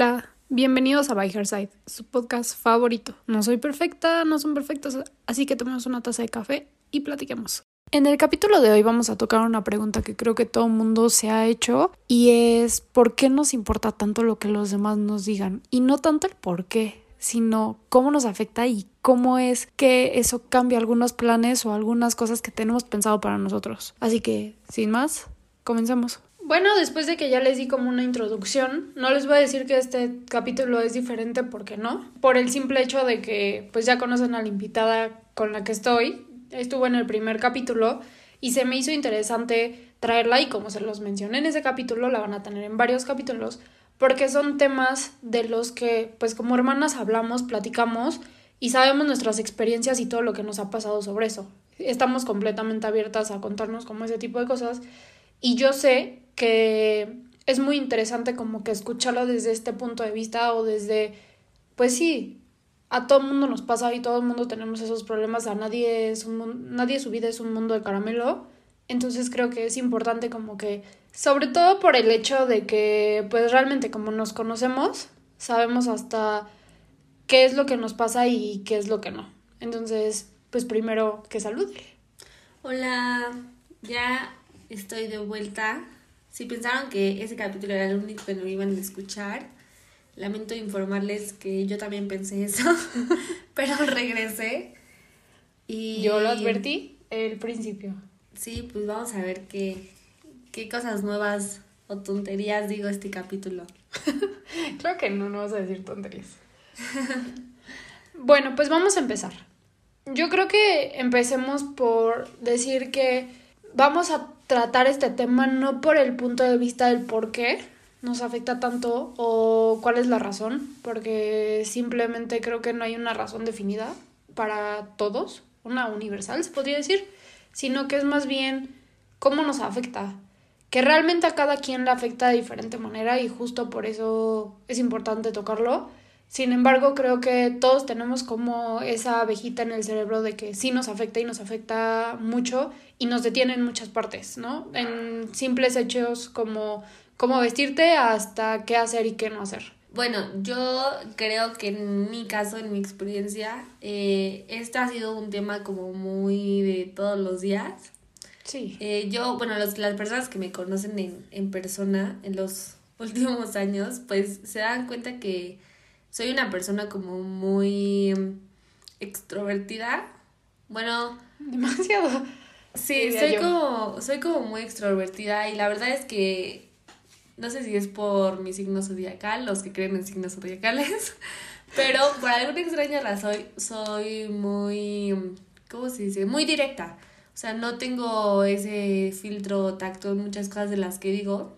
Hola, bienvenidos a By su podcast favorito. No soy perfecta, no son perfectos, así que tomemos una taza de café y platiquemos. En el capítulo de hoy vamos a tocar una pregunta que creo que todo mundo se ha hecho y es ¿por qué nos importa tanto lo que los demás nos digan? Y no tanto el por qué, sino cómo nos afecta y cómo es que eso cambia algunos planes o algunas cosas que tenemos pensado para nosotros. Así que, sin más, comencemos. Bueno, después de que ya les di como una introducción, no les voy a decir que este capítulo es diferente porque no, por el simple hecho de que pues ya conocen a la invitada con la que estoy, estuvo en el primer capítulo y se me hizo interesante traerla y como se los mencioné en ese capítulo, la van a tener en varios capítulos porque son temas de los que pues como hermanas hablamos, platicamos y sabemos nuestras experiencias y todo lo que nos ha pasado sobre eso. Estamos completamente abiertas a contarnos como ese tipo de cosas y yo sé que es muy interesante como que escucharlo desde este punto de vista o desde, pues sí, a todo el mundo nos pasa y todo el mundo tenemos esos problemas, a nadie es un nadie su vida es un mundo de caramelo. Entonces creo que es importante como que, sobre todo por el hecho de que, pues realmente como nos conocemos, sabemos hasta qué es lo que nos pasa y qué es lo que no. Entonces, pues primero que salude. Hola, ya estoy de vuelta. Si pensaron que ese capítulo era el único que no iban a escuchar, lamento informarles que yo también pensé eso, pero regresé. Y yo lo advertí el principio. Sí, pues vamos a ver qué, qué cosas nuevas o tonterías digo este capítulo. Creo que no, no vas a decir tonterías. bueno, pues vamos a empezar. Yo creo que empecemos por decir que vamos a tratar este tema no por el punto de vista del por qué nos afecta tanto o cuál es la razón, porque simplemente creo que no hay una razón definida para todos, una universal se podría decir, sino que es más bien cómo nos afecta, que realmente a cada quien le afecta de diferente manera y justo por eso es importante tocarlo sin embargo, creo que todos tenemos como esa abejita en el cerebro de que sí nos afecta y nos afecta mucho y nos detiene en muchas partes, ¿no? En simples hechos como cómo vestirte hasta qué hacer y qué no hacer. Bueno, yo creo que en mi caso, en mi experiencia, eh, este ha sido un tema como muy de todos los días. Sí. Eh, yo, bueno, los, las personas que me conocen en, en persona en los últimos años, pues se dan cuenta que soy una persona como muy extrovertida. Bueno, demasiado. Sí, soy como soy como muy extrovertida y la verdad es que no sé si es por mi signo zodiacal, los que creen en signos zodiacales, pero por alguna extraña razón soy muy ¿cómo se dice? Muy directa. O sea, no tengo ese filtro tacto en muchas cosas de las que digo,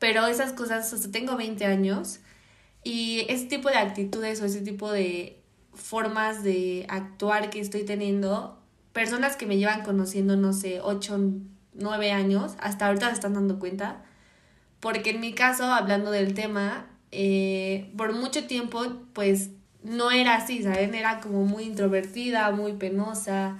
pero esas cosas, o sea, tengo 20 años y ese tipo de actitudes o ese tipo de formas de actuar que estoy teniendo, personas que me llevan conociendo, no sé, 8, 9 años, hasta ahorita se están dando cuenta. Porque en mi caso, hablando del tema, eh, por mucho tiempo, pues no era así, ¿saben? Era como muy introvertida, muy penosa.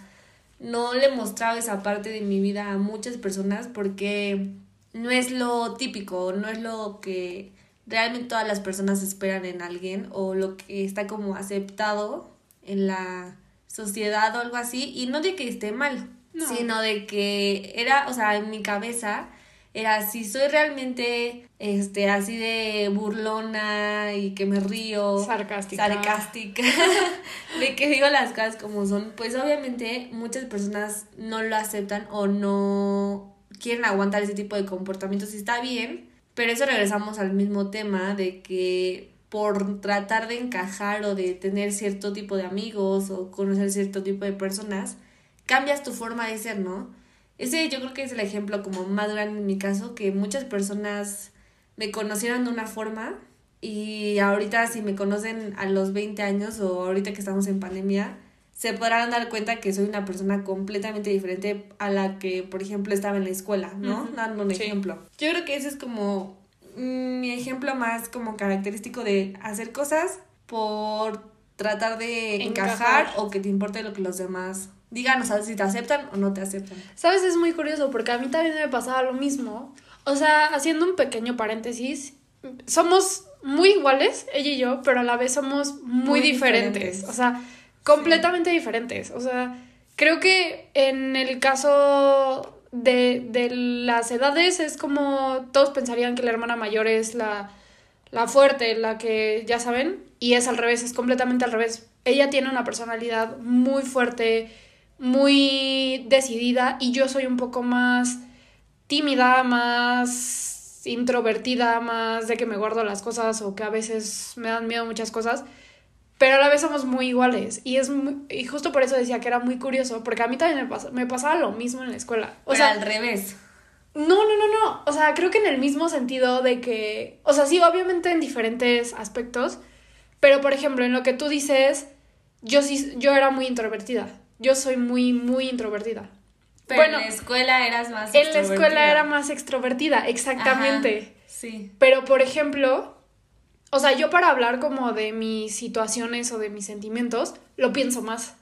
No le mostraba esa parte de mi vida a muchas personas porque no es lo típico, no es lo que realmente todas las personas esperan en alguien o lo que está como aceptado en la sociedad o algo así y no de que esté mal, sino de que era, o sea, en mi cabeza era si soy realmente este así de burlona y que me río, sarcástica, sarcástica de que digo las cosas como son, pues obviamente muchas personas no lo aceptan o no quieren aguantar ese tipo de comportamientos. Y está bien, pero eso regresamos al mismo tema de que por tratar de encajar o de tener cierto tipo de amigos o conocer cierto tipo de personas, cambias tu forma de ser, ¿no? Ese yo creo que es el ejemplo como más grande en mi caso, que muchas personas me conocieron de una forma y ahorita si me conocen a los 20 años o ahorita que estamos en pandemia, se podrán dar cuenta que soy una persona completamente diferente a la que, por ejemplo, estaba en la escuela, ¿no? Dando un ejemplo. Yo creo que ese es como mi ejemplo más como característico de hacer cosas por tratar de encajar, o que te importe lo que los demás digan, o sea, si te aceptan o no te aceptan. Sabes, es muy curioso porque a mí también me pasaba lo mismo. O sea, haciendo un pequeño paréntesis, somos muy iguales, ella y yo, pero a la vez somos muy, diferentes. O sea, completamente diferentes. O sea, creo que en el caso de, de las edades es como todos pensarían que la hermana mayor es la, la fuerte, la que ya saben, y es al revés, es completamente al revés. Ella tiene una personalidad muy fuerte, muy decidida, y yo soy un poco más tímida, más introvertida, más de que me guardo las cosas o que a veces me dan miedo muchas cosas, pero a la vez somos muy iguales y es y justo por eso decía que era muy curioso, porque a mí también me, me pasaba lo mismo en la escuela. O sea, al revés. No, no, no, no. O sea, creo que en el mismo sentido de que, o sea, sí, obviamente en diferentes aspectos, pero por ejemplo, en lo que tú dices, yo sí, yo era muy introvertida. Yo soy muy, muy introvertida. Pero bueno, en la escuela eras más En la escuela era más extrovertida, exactamente. sí. Pero, por ejemplo, o sea, yo para hablar como de mis situaciones o de mis sentimientos, lo pienso más.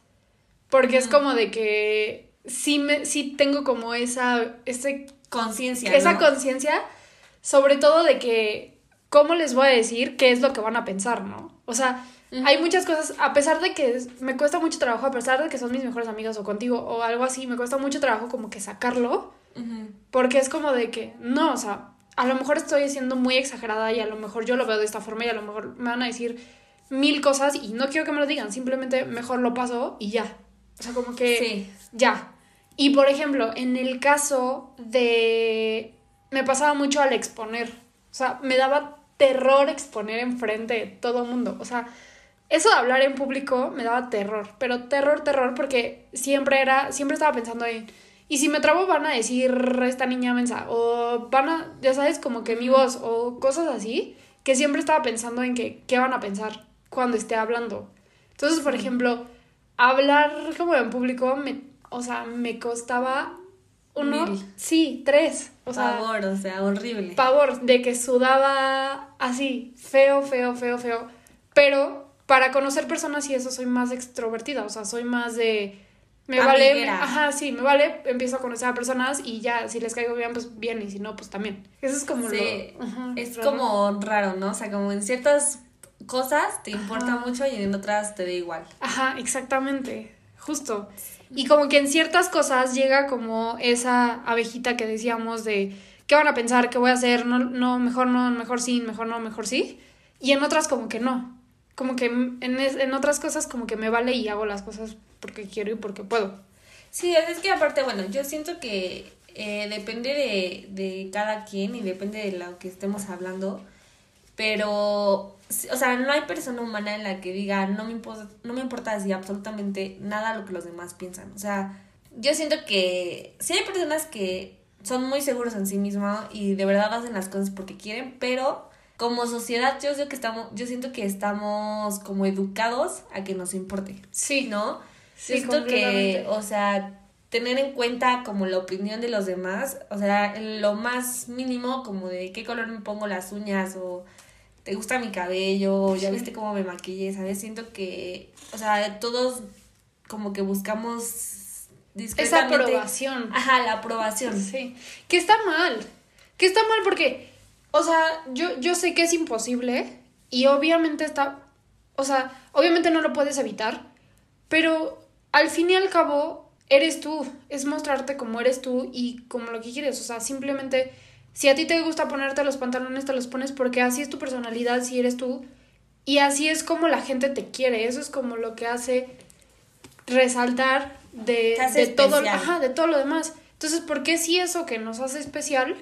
Porque es como de que sí, me, sí tengo como esa... Ese, conciencia. Esa conciencia, sobre todo de que, ¿cómo les voy a decir qué es lo que van a pensar, no? O sea, hay muchas cosas, a pesar de que me cuesta mucho trabajo, a pesar de que son mis mejores amigos o contigo o algo así, me cuesta mucho trabajo como que sacarlo, porque es como de que, no, o sea, a lo mejor estoy siendo muy exagerada y a lo mejor yo lo veo de esta forma y a lo mejor me van a decir mil cosas y no quiero que me lo digan, simplemente mejor lo paso y ya. O sea, como que sí. ya. Y por ejemplo, en el caso de... Me pasaba mucho al exponer. O sea, me daba terror exponer enfrente de todo el mundo. O sea, eso de hablar en público me daba terror, pero terror, terror, porque siempre era, siempre estaba pensando en, y si me trabo van a decir esta niña mensa, o van a, ya sabes, como que mi voz, o cosas así, que siempre estaba pensando en que, qué van a pensar cuando esté hablando. Entonces, por ejemplo, hablar como en público, me, o sea, me costaba uno, sí, tres. O pavor, o sea, horrible. Pavor, de que sudaba así, feo, feo, feo, feo. Pero para conocer personas y eso soy más extrovertida, o sea, soy más de... Me vale, ajá, sí, me vale, empiezo a conocer a personas y ya, si les caigo bien, pues bien, y si no, pues también. Eso es como sí, es como raro, ¿no? O sea, como en ciertas cosas te importa mucho y en otras te da igual. Ajá, exactamente, justo. Y como que en ciertas cosas llega como esa abejita que decíamos de, ¿qué van a pensar? ¿Qué voy a hacer? No, no, mejor no, mejor sí, mejor no, mejor sí. Y en otras como que no como que en, en otras cosas como que me vale y hago las cosas porque quiero y porque puedo. Sí, es que aparte, bueno, yo siento que eh, depende de, de cada quien y depende de lo que estemos hablando, pero, o sea, no hay persona humana en la que diga, no me, importa, no me importa decir absolutamente nada lo que los demás piensan. O sea, yo siento que sí hay personas que son muy seguros en sí mismos y de verdad hacen las cosas porque quieren, pero como sociedad yo que estamos, yo siento que estamos como educados a que nos importe. Sí. ¿No? Siento que, o sea, tener en cuenta como la opinión de los demás, o sea, lo más mínimo como de qué color me pongo las uñas o te gusta mi cabello, ya viste cómo me maquillé, ¿sabes? Siento que, o sea, todos como que buscamos esa aprobación. Ajá, la aprobación. Sí. Que está mal. Que está mal porque o sea, yo, yo sé que es imposible y obviamente está, o sea, obviamente no lo puedes evitar, pero al fin y al cabo eres tú, es mostrarte como eres tú y como lo que quieres, o sea, simplemente si a ti te gusta ponerte los pantalones, te los pones porque así es tu personalidad, si eres tú, y así es como la gente te quiere, eso es como lo que hace resaltar de, de todo, ajá, de todo lo demás. Entonces, ¿por qué si eso que nos hace especial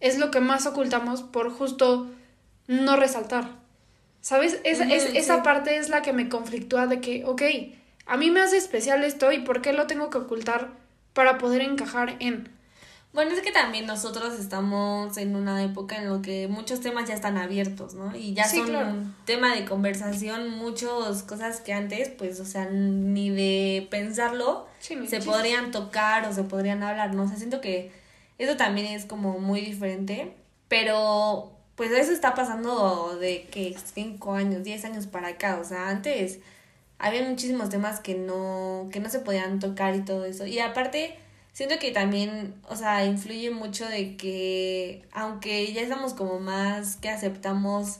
es lo que más ocultamos por justo no resaltar. ¿Sabes? Esa, es, esa parte es la que me conflictúa de que, ok, a mí me hace especial esto y ¿por qué lo tengo que ocultar para poder encajar en? Bueno, es que también nosotros estamos en una época en la que muchos temas ya están abiertos, ¿no? Y ya son un tema de conversación, muchas cosas que antes, pues, o sea, ni de pensarlo se podrían tocar o se podrían hablar, ¿no? O sea, siento que eso también es como muy diferente, pero pues eso está pasando de que 5 años, 10 años para acá, o sea, antes había muchísimos temas que no, que no se podían tocar y todo eso. Y aparte, siento que también, o sea, influye mucho de que aunque ya estamos como más que aceptamos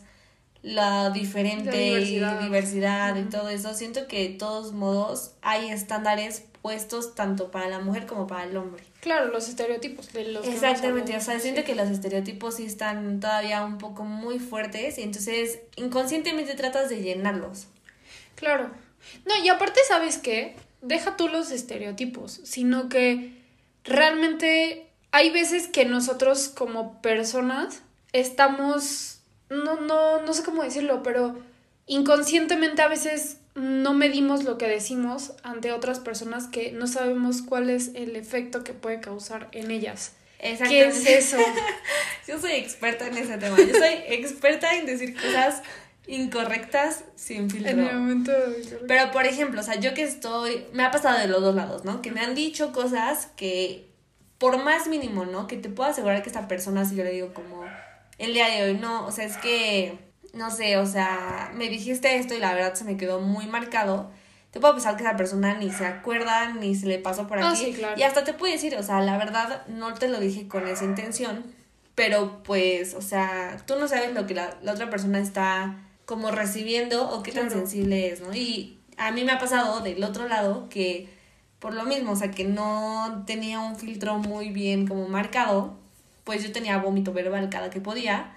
la diferente diversidad. y diversidad y todo eso, siento que de todos modos hay estándares puestos tanto para la mujer como para el hombre. Claro, los estereotipos de los que Exactamente, o hablado. sea, siento que los estereotipos sí están todavía un poco muy fuertes y entonces inconscientemente tratas de llenarlos. Claro. No, y aparte, ¿sabes qué? Deja tú los estereotipos, sino que realmente hay veces que nosotros como personas estamos, no, no, no sé cómo decirlo, pero inconscientemente a veces no medimos lo que decimos ante otras personas que no sabemos cuál es el efecto que puede causar en ellas. ¿Qué es eso? Yo soy experta en ese tema. Yo soy experta en decir cosas incorrectas sin filtro. En el momento Pero, por ejemplo, o sea, yo que estoy, me ha pasado de los dos lados, ¿no? Que me han dicho cosas que, por más mínimo, ¿no? Que te puedo asegurar que esta persona, si yo le digo como, el día de hoy, no, o sea, es que, no sé, o sea, me dijiste esto y la verdad se me quedó muy marcado. Te puedo pensar que esa persona ni se acuerda, ni se le pasó por aquí. Ah, sí, claro. Y hasta te puede decir, o sea, la verdad no te lo dije con esa intención, pero pues, o sea, tú no sabes lo que la, la otra persona está como recibiendo o qué tan Claro. sensible es, ¿no? Y a mí me ha pasado del otro lado que por lo mismo, o sea, que no tenía un filtro muy bien como marcado, pues yo tenía vómito verbal cada que podía.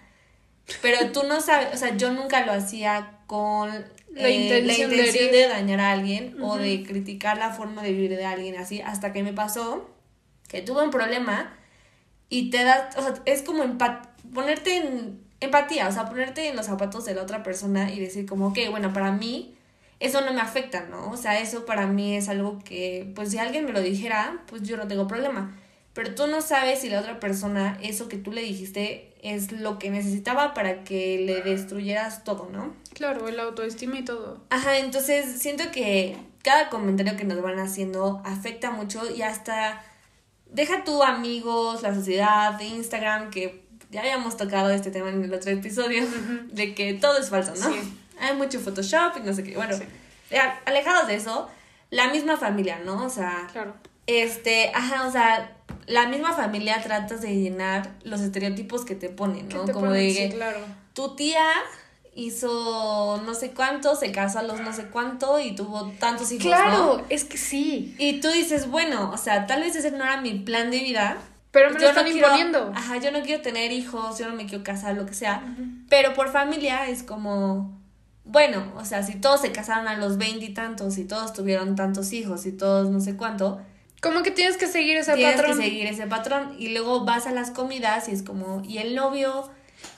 Pero tú no sabes, o sea, yo nunca lo hacía con La eh, intención de intención herir. de, dañar a alguien o de criticar la forma de vivir de alguien así, hasta que me pasó que tuve un problema y te da, o sea, es como empat ponerte en empatía, o sea, ponerte en los zapatos de la otra persona y decir como, ok, bueno, para mí eso no me afecta, ¿no? O sea, eso para mí es algo que, pues si alguien me lo dijera, pues yo no tengo problema. Pero tú no sabes si la otra persona, eso que tú le dijiste, es lo que necesitaba para que le destruyeras todo, ¿no? Claro, el autoestima y todo. Ajá, entonces siento que cada comentario que nos van haciendo afecta mucho y hasta deja tú amigos, la sociedad, Instagram, que ya habíamos tocado este tema en el otro episodio, de que todo es falso, ¿no? Sí. Hay mucho Photoshop y no sé qué. Bueno, Sí. ya, alejados de eso, la misma familia, ¿no? O sea, Claro. este, ajá, o sea, la misma familia tratas de llenar los estereotipos que te ponen, ¿Qué ¿no? te Como ponen? de Sí, que claro. tu tía hizo no sé cuánto, se casó a los no sé cuánto y tuvo tantos hijos, Claro, ¿no? es que sí. Y tú dices, bueno, o sea, tal vez ese no era mi plan de vida. Pero me lo Yo están quiero- imponiendo. Ajá, yo no quiero tener hijos, yo no me quiero casar, lo que sea. Pero por familia es como, bueno, o sea, si todos se casaron a los veintitantos y todos tuvieron tantos hijos y todos no sé cuánto, Como que tienes que seguir ese tienes patrón. que seguir ese patrón. Y luego vas a las comidas y es como, ¿y el novio?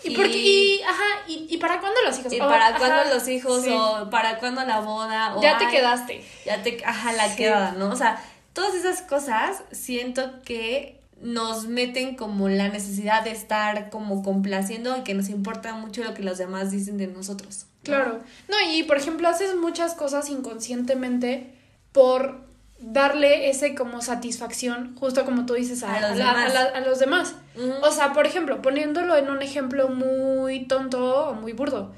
¿Y, por qué? Y, ajá, ¿y, y para cuándo los hijos? ¿Y para cuándo los hijos? sí. ¿O para cuándo la boda? O, Ya te ay, quedaste. Ya te, ajá, la Sí. quedada, ¿no? O sea, todas esas cosas siento que nos meten como la necesidad de estar como complaciendo y que nos importa mucho lo que los demás dicen de nosotros. ¿no? Claro. No, y por ejemplo, haces muchas cosas inconscientemente por darle ese como satisfacción, justo como tú dices, a, A los a demás. a la- a los demás. O sea, por ejemplo, poniéndolo en un ejemplo muy tonto o muy burdo.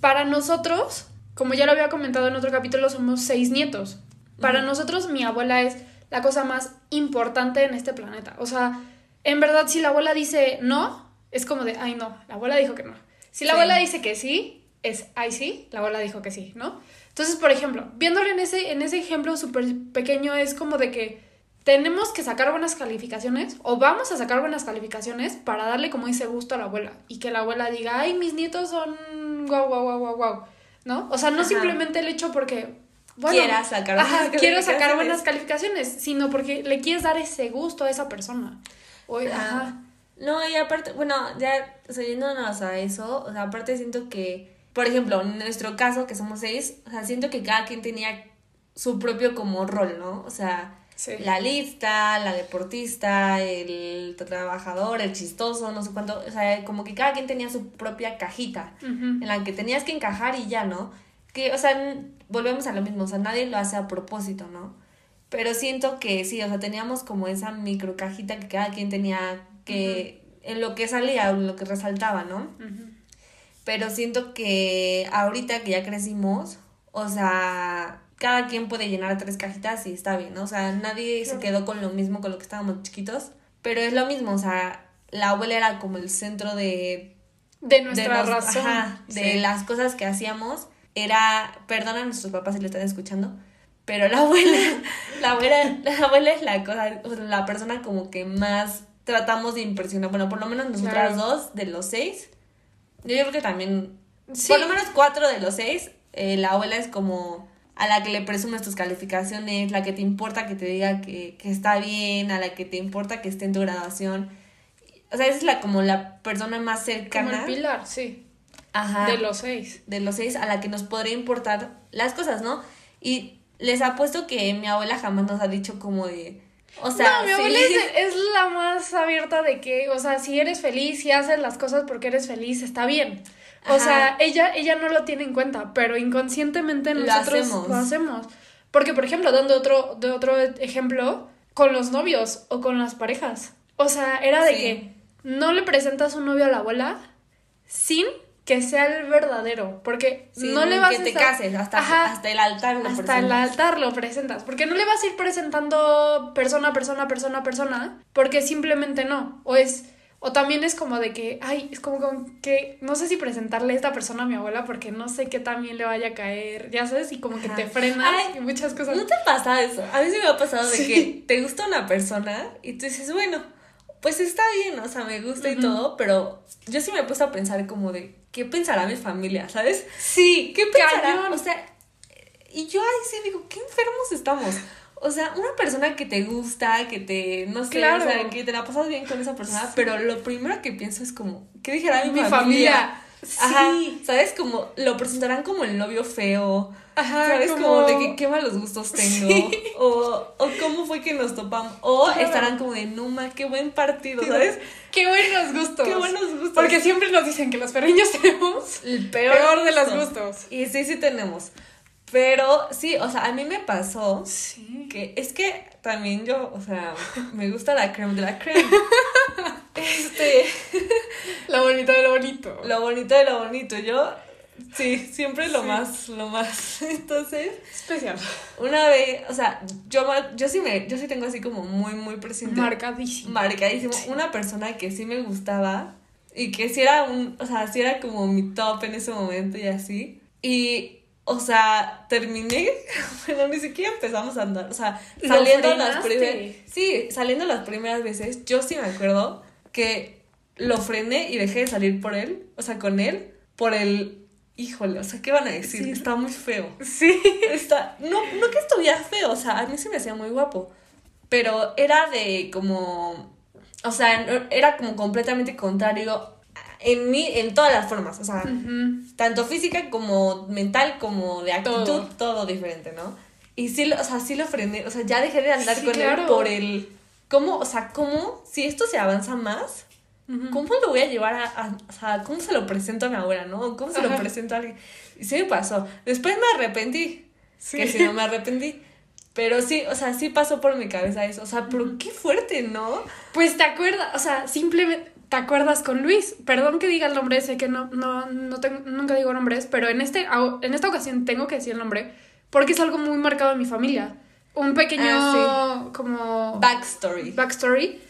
Para nosotros, como ya lo había comentado en otro capítulo, somos seis nietos. Para nosotros, mi abuela es la cosa más importante en este planeta. O sea, en verdad, si la abuela dice no, es como de, ay, no, la abuela dijo que no. Si la Sí. abuela dice que sí, es, ay, sí, la abuela dijo que sí, ¿no? Entonces, por ejemplo, viéndolo en ese, en ese ejemplo súper pequeño, es como de que tenemos que sacar buenas calificaciones o vamos a sacar buenas calificaciones para darle como ese gusto a la abuela y que la abuela diga, ay, mis nietos son guau, guau, guau, guau, guau, ¿no? O sea, no Ajá. simplemente el hecho porque, bueno, Quieras sacar ajá, buenas quiero sacar buenas calificaciones, sino porque le quieres dar ese gusto a esa persona. O, Ajá. ajá. No, y aparte, bueno, ya o sea, yéndonos a eso, o sea, aparte siento que, por ejemplo, en nuestro caso, que somos seis, o sea, siento que cada quien tenía su propio como rol, ¿no? O sea, Sí. la lista, la deportista, el trabajador, el chistoso, no sé cuánto, o sea, como que cada quien tenía su propia cajita en la que tenías que encajar y ya, ¿no? Que, o sea, volvemos a lo mismo, o sea, nadie lo hace a propósito, ¿no? Pero siento que sí, o sea, teníamos como esa micro cajita que cada quien tenía que, en lo que salía o en lo que resaltaba, ¿no? Pero siento que ahorita que ya crecimos, o sea, cada quien puede llenar tres cajitas y está bien, ¿no? O sea, nadie se quedó con lo mismo con lo que estábamos chiquitos, pero es lo mismo, o sea, la abuela era como el centro de... De nuestra razón. ajá, de Sí. las cosas que hacíamos. Era, perdona a nuestros papás si lo están escuchando, pero la abuela, la abuela, la abuela es la cosa, la persona como que más tratamos de impresionar. Bueno, por lo menos nosotras Claro. dos de los seis. Yo creo que también, Sí. por lo menos cuatro de los seis, eh, la abuela es como a la que le presumes tus calificaciones, la que te importa que te diga que, que está bien, a la que te importa que esté en tu graduación. O sea, esa es la como la persona más Como cercana. el pilar, sí. Ajá De los seis. de los seis a la que nos podría importar las cosas, ¿no? Y les apuesto que mi abuela jamás nos ha dicho como de... O sea, no, mi sí. abuela es, es la más abierta de que, o sea, si eres feliz, si haces las cosas porque eres feliz, está bien. O Ajá. sea, ella, ella no lo tiene en cuenta, pero inconscientemente Lo nosotros hacemos. lo hacemos. Porque, por ejemplo, dando otro, de otro ejemplo, con los novios o con las parejas. O sea, era de Sí. que no le presentas un novio a la abuela sin que sea el verdadero. Porque Sí, no le vas que a te estar- cases, hasta, Ajá. hasta el altar lo hasta el presentas. altar lo presentas. Porque no le vas a ir presentando persona, persona, persona, persona. Porque simplemente no. O es. O también es como de que, ay, es como, como que no sé si presentarle a esta persona a mi abuela porque no sé qué también le vaya a caer, ya sabes, y como que te frenas Ay, y muchas cosas. ¿No te pasa eso? A mí sí me ha pasado de que te gusta una persona y tú dices, bueno, pues está bien, o sea, me gusta y todo, pero yo sí me he puesto a pensar como de, ¿qué pensará mi familia? ¿Sabes? Sí, ¿Qué pensará? O sea, y yo ahí sí digo, qué enfermos estamos. O sea, una persona que te gusta, que te, no sé, Claro. o sea, que te la pasas bien con esa persona, pero lo primero que pienso es como, ¿qué dijera mi, Mi familia? familia. Ajá, Sí. ¿sabes? Como lo presentarán como el novio feo. Ajá, ¿Sabes? como- Como, de que qué malos gustos tengo. Sí. O, o cómo fue que nos topamos. O Claro. estarán como de Numa, qué buen partido, ¿sabes? Qué buenos gustos. Qué buenos gustos. Porque siempre nos dicen que los perriños tenemos El peor, de los gusto. gustos. Y sí, sí tenemos. Pero sí, o sea, a mí me pasó Sí. que es que también yo, o sea, me gusta la creme de la creme. Este, Lo bonito de lo bonito. lo bonito de lo bonito. Yo, sí, siempre lo Sí. más, lo más. Entonces, Especial. una vez, o sea, yo, yo sí me, yo sí tengo así como muy, muy presente. Marcadísimo. marcadísimo. Una persona que sí me gustaba y que sí era un, o sea, sí era como mi top en ese momento y así. Y, o sea, terminé, bueno, ni siquiera empezamos a andar, o sea, ¿Lo saliendo las primeras, sí, saliendo las primeras veces, yo sí me acuerdo que lo frené y dejé de salir por él, o sea, con él, por el, híjole, o sea, ¿qué van a decir? Sí. Está muy feo. Sí. Está, no, no que estuviera feo, o sea, a mí sí me hacía muy guapo. Pero era de como. O sea, era como completamente contrario en mí, en todas las formas. O sea, tanto física como mental, como de actitud, Todo. todo, diferente, ¿no? Y sí, lo- o sea, sí lo frené. O sea, ya dejé de andar Sí, con claro. él por el. ¿Cómo? O sea, ¿cómo? Si esto se avanza más, ¿Cómo lo voy a llevar a, a- O sea, ¿cómo se lo presento a mi abuela, no? ¿Cómo se lo Ajá. presento a alguien? Y sí me pasó. Después me arrepentí. Sí. Que si no me arrepentí. Pero sí, o sea, sí pasó por mi cabeza eso. O sea, pero qué fuerte, ¿no? Pues te acuerdas, o sea, simplemente te acuerdas con Luis. Perdón que diga el nombre, sé que no, no, no tengo, nunca digo nombres, pero en, este, en esta ocasión tengo que decir el nombre porque es algo muy marcado en mi familia. Un pequeño, Ah, como, Backstory. backstory.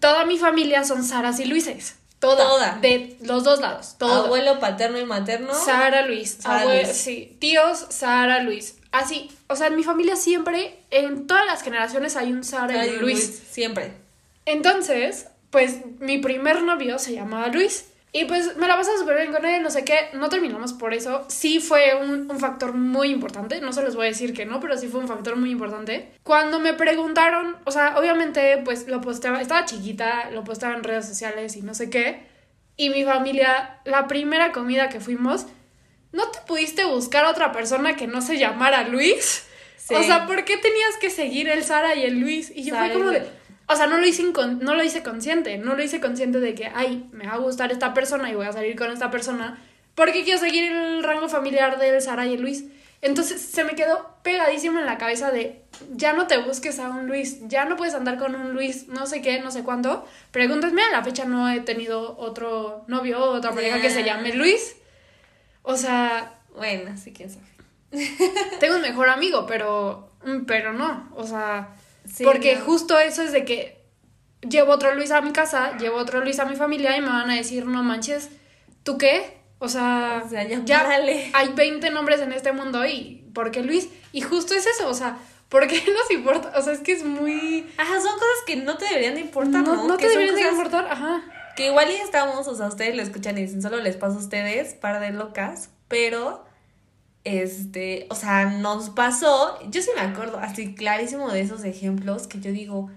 Toda mi familia son Saras y Luises. Toda. Toda. De los dos lados. Todo. Abuelo paterno y materno. Sara Luis. Sara Luis. Sí. Tíos, Sara Luis. Así. O sea, en mi familia siempre, en todas las generaciones hay un Sara y un Luis. Siempre. Entonces, pues mi primer novio se llamaba Luis. Y pues me la pasaba súper bien con él, no sé qué. No terminamos por eso. Sí fue un, un factor muy importante. No se les voy a decir que no, pero sí fue un factor muy importante. Cuando me preguntaron, o sea, obviamente, pues lo posteaba, estaba chiquita, lo posteaba en redes sociales y no sé qué. Y mi familia, la primera comida que fuimos, ¿no te pudiste buscar a otra persona que no se llamara Luis? Sí. O sea, ¿por qué tenías que seguir el Sara y el Luis? Y yo Sara fue como de... O sea, no lo, hice no lo hice consciente, no lo hice consciente de que, ay, me va a gustar esta persona y voy a salir con esta persona porque quiero seguir el rango familiar del Sara y el Luis. Entonces se me quedó pegadísimo en la cabeza de, ya no te busques a un Luis, ya no puedes andar con un Luis, no sé qué, no sé cuánto. Pregúntenme, a la fecha no he tenido otro novio o otra pareja que se llame Luis. O sea, Bueno, sí, quién sabe. tengo un mejor amigo, pero, pero no, o sea, Sí, porque no. justo eso es de que llevo otro Luis a mi casa, llevo otro Luis a mi familia y me van a decir, no manches, ¿tú qué? O sea, O sea, ya párale. hay 20 nombres en este mundo y ¿por qué Luis? Y justo es eso, o sea, ¿por qué nos importa? O sea, es que es muy... Ajá, son cosas que no te deberían de importar, No, ¿no? no Que te deberían de importar, ajá. Que igual ya estamos, o sea, ustedes lo escuchan y dicen, solo les pasa a ustedes, par de locas, pero, este, o sea, nos pasó, yo sí me acuerdo, así clarísimo de esos ejemplos que yo digo,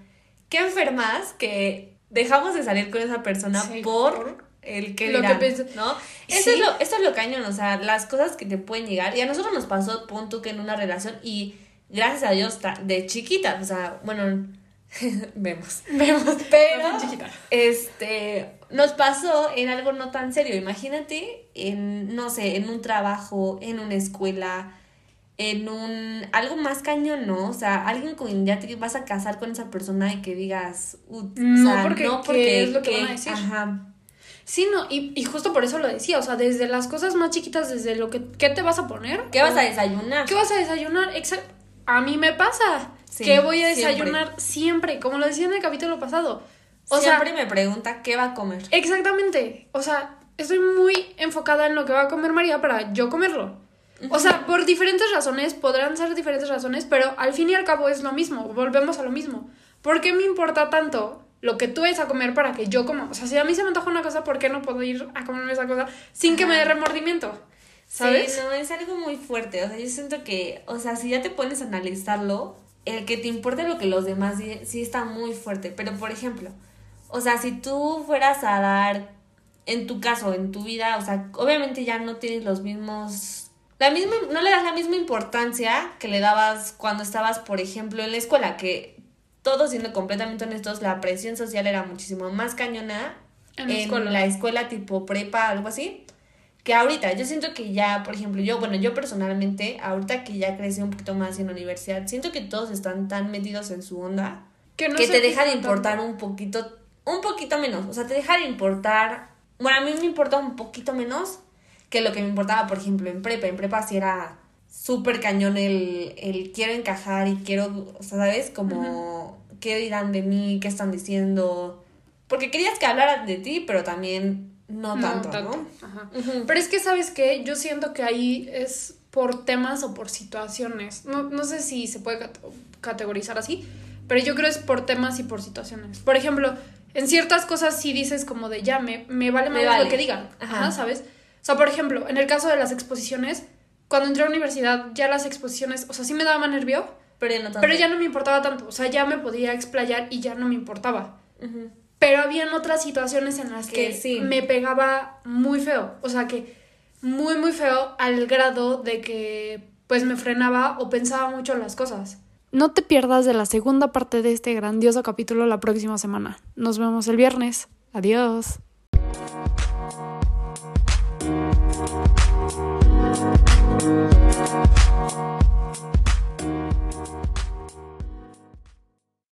qué enfermas que dejamos de salir con esa persona Sí, por, el que lo dirán, ¿no? Eso, Sí. es lo, eso es lo cañón, o sea, las cosas que te pueden llegar, y a nosotros nos pasó, punto que en una relación, y gracias a Dios, de chiquita, o sea, bueno, vemos. Vemos, Pero, no, chiquita. este, nos pasó en algo no tan serio. Imagínate en, no sé, en un trabajo, en una escuela, en un, algo más cañón, ¿no? O sea, alguien con ya te vas a casar con esa persona y que digas, No, sea, porque- no ¿qué porque, es lo que que- van a decir? Ajá. Sí, no, y, y justo por eso lo decía, o sea, desde las cosas más chiquitas, desde lo que, ¿qué te vas a poner? ¿Qué vas a desayunar? ¿Qué vas a desayunar? Exacto. A mí me pasa. Sí, que voy a siempre. desayunar siempre. como lo decía en el capítulo pasado. O Siempre sea, me pregunta qué va a comer. exactamente. O sea, estoy muy enfocada en lo que va a comer María para yo comerlo. O sea, por diferentes razones, podrán ser diferentes razones, pero al fin y al cabo es lo mismo, volvemos a lo mismo. ¿Por qué me importa tanto lo que tú vayas a comer para que yo coma? O sea, si a mí se me antoja una cosa, ¿por qué no puedo ir a comerme esa cosa sin que me dé remordimiento? ¿Sabes? Sí, no, es algo muy fuerte. O sea, yo siento que, o sea, si ya te pones a analizarlo, el que te importe lo que los demás sí está muy fuerte. Pero, por ejemplo, o sea, si tú fueras a dar, en tu caso, en tu vida, o sea, obviamente ya no tienes los mismos... La misma, no le das la misma importancia que le dabas cuando estabas, por ejemplo, en la escuela, que todos siendo completamente honestos, la presión social era muchísimo más cañona En la escuela. la escuela tipo prepa, algo así que ahorita, yo siento que ya, por ejemplo, yo, bueno, yo personalmente, ahorita que ya crecí un poquito más en la universidad, siento que todos están tan metidos en su onda Que, no que se te deja de importar tanto. un poquito, un poquito menos, o sea, te deja de importar, bueno, a mí me importa un poquito menos que lo que me importaba, por ejemplo, en prepa, en prepa sí era súper cañón el, el quiero encajar y quiero, o sea, ¿sabes? Como, ¿qué dirán de mí? ¿Qué están diciendo? Porque querías que hablaran de ti, pero también no tanto, ¿no? Ajá. Ujú. Pero es que, ¿sabes qué? Yo siento que ahí es por temas o por situaciones. No, no sé si se puede cat- categorizar así, pero yo creo es por temas y por situaciones. Por ejemplo, en ciertas cosas sí dices como de ya, me, me vale más vale. lo que digan. Ajá. Ajá, ¿sabes? O sea, por ejemplo, en el caso de las exposiciones, cuando entré a la universidad, ya las exposiciones, o sea, sí me daba nervio, Pero ya no tanto. pero ya no me importaba tanto. O sea, ya me podía explayar y ya no me importaba. Ujú. Pero habían otras situaciones en las Que que sí. me pegaba muy feo. O sea que muy, muy feo al grado de que pues me frenaba o pensaba mucho en las cosas. No te pierdas de la segunda parte de este grandioso capítulo la próxima semana. Nos vemos el viernes. Adiós.